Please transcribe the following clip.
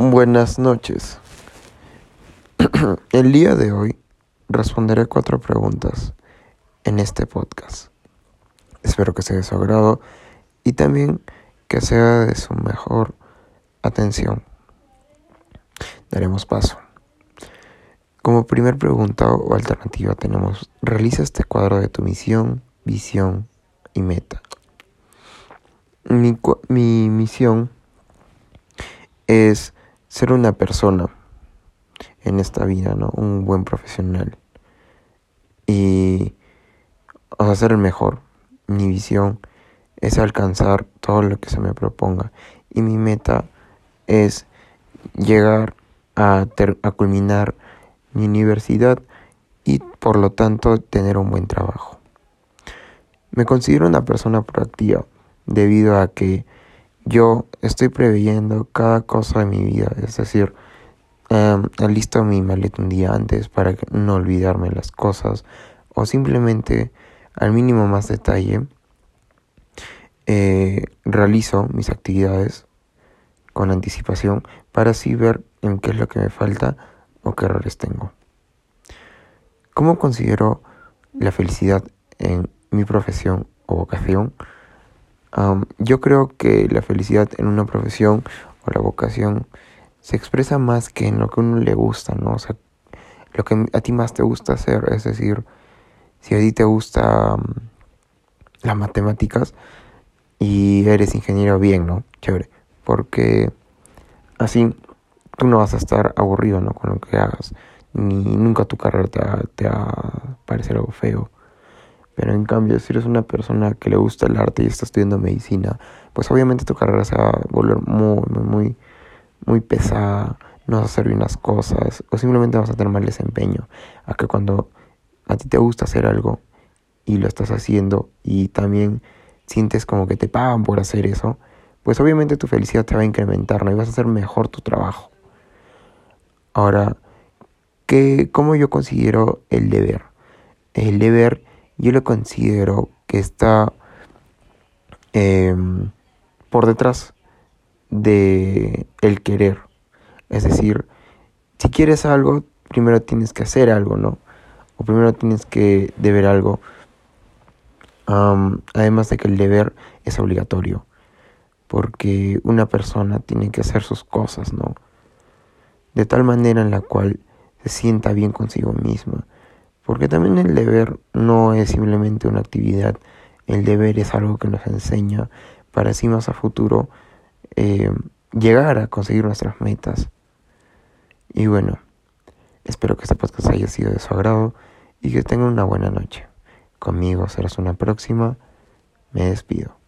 Buenas noches. El día de hoy responderé cuatro preguntas en este podcast. Espero que sea de su agrado y también que sea de su mejor atención. Daremos paso. Como primer pregunta o alternativa tenemos, realiza este cuadro de tu misión, visión y meta. Mi, mi misión es ser una persona en esta vida, ¿no? Un buen profesional. Y, o sea, ser el mejor. Mi visión es alcanzar todo lo que se me proponga. Y mi meta es llegar a, a culminar mi universidad y por lo tanto tener un buen trabajo. Me considero una persona proactiva debido a que yo estoy preveyendo cada cosa de mi vida, es decir, um, listo mi maleta un día antes para no olvidarme las cosas o simplemente al mínimo más detalle eh, realizo mis actividades con anticipación para así ver en qué es lo que me falta o qué errores tengo. ¿Cómo considero la felicidad en mi profesión o vocación? Yo creo que la felicidad en una profesión o la vocación se expresa más que en lo que a uno le gusta, ¿no? O sea, lo que a ti más te gusta hacer, es decir, si a ti te gusta las matemáticas y eres ingeniero bien, ¿no? Chévere, porque así tú no vas a estar aburrido, ¿no? Con lo que hagas, ni nunca tu carrera te va, te a parecer algo feo. Pero en cambio, si eres una persona que le gusta el arte y está estudiando medicina, pues obviamente tu carrera se va a volver muy, muy, muy pesada, no vas a hacer bien las cosas, o simplemente vas a tener mal desempeño. A que cuando a ti te gusta hacer algo y lo estás haciendo y también sientes como que te pagan por hacer eso, pues obviamente tu felicidad te va a incrementar, ¿no? Y vas a hacer mejor tu trabajo. Ahora, ¿qué, ¿cómo yo considero el deber? El deber yo lo considero que está em, por detrás de el querer. Es decir, si quieres algo, primero tienes que hacer algo, ¿no? O primero tienes que deber algo. además de que el deber es obligatorio. Porque una persona tiene que hacer sus cosas, ¿no? De tal manera en la cual se sienta bien consigo misma porque también el deber no es simplemente una actividad, el deber es algo que nos enseña para así más a futuro eh, llegar a conseguir nuestras metas. Y bueno, espero que este podcast haya sido de su agrado y que tengan una buena noche. Conmigo serás una próxima. Me despido.